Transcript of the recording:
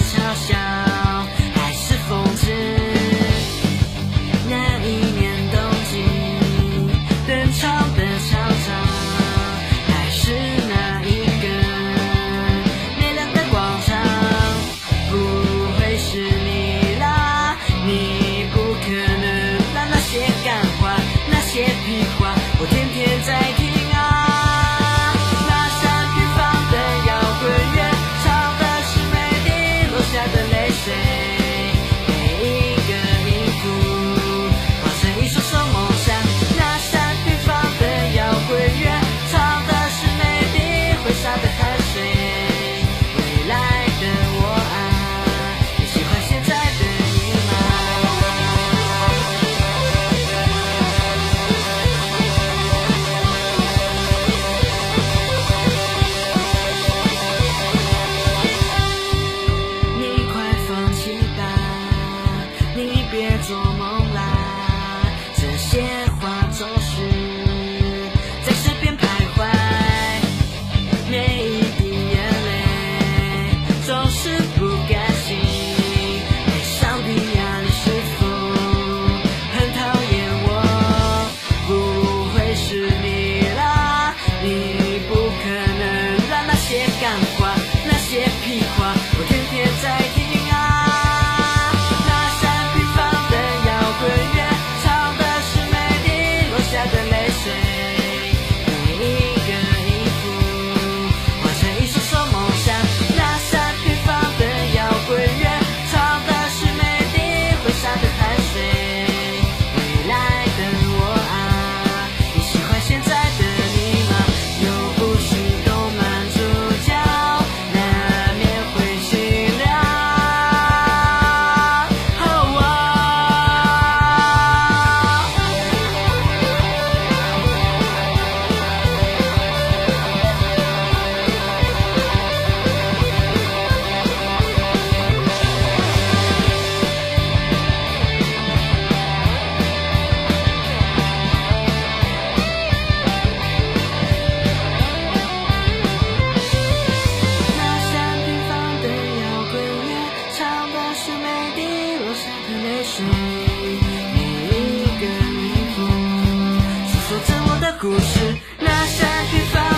小嘲笑。是。开始每一个音符诉说着我的故事那些平凡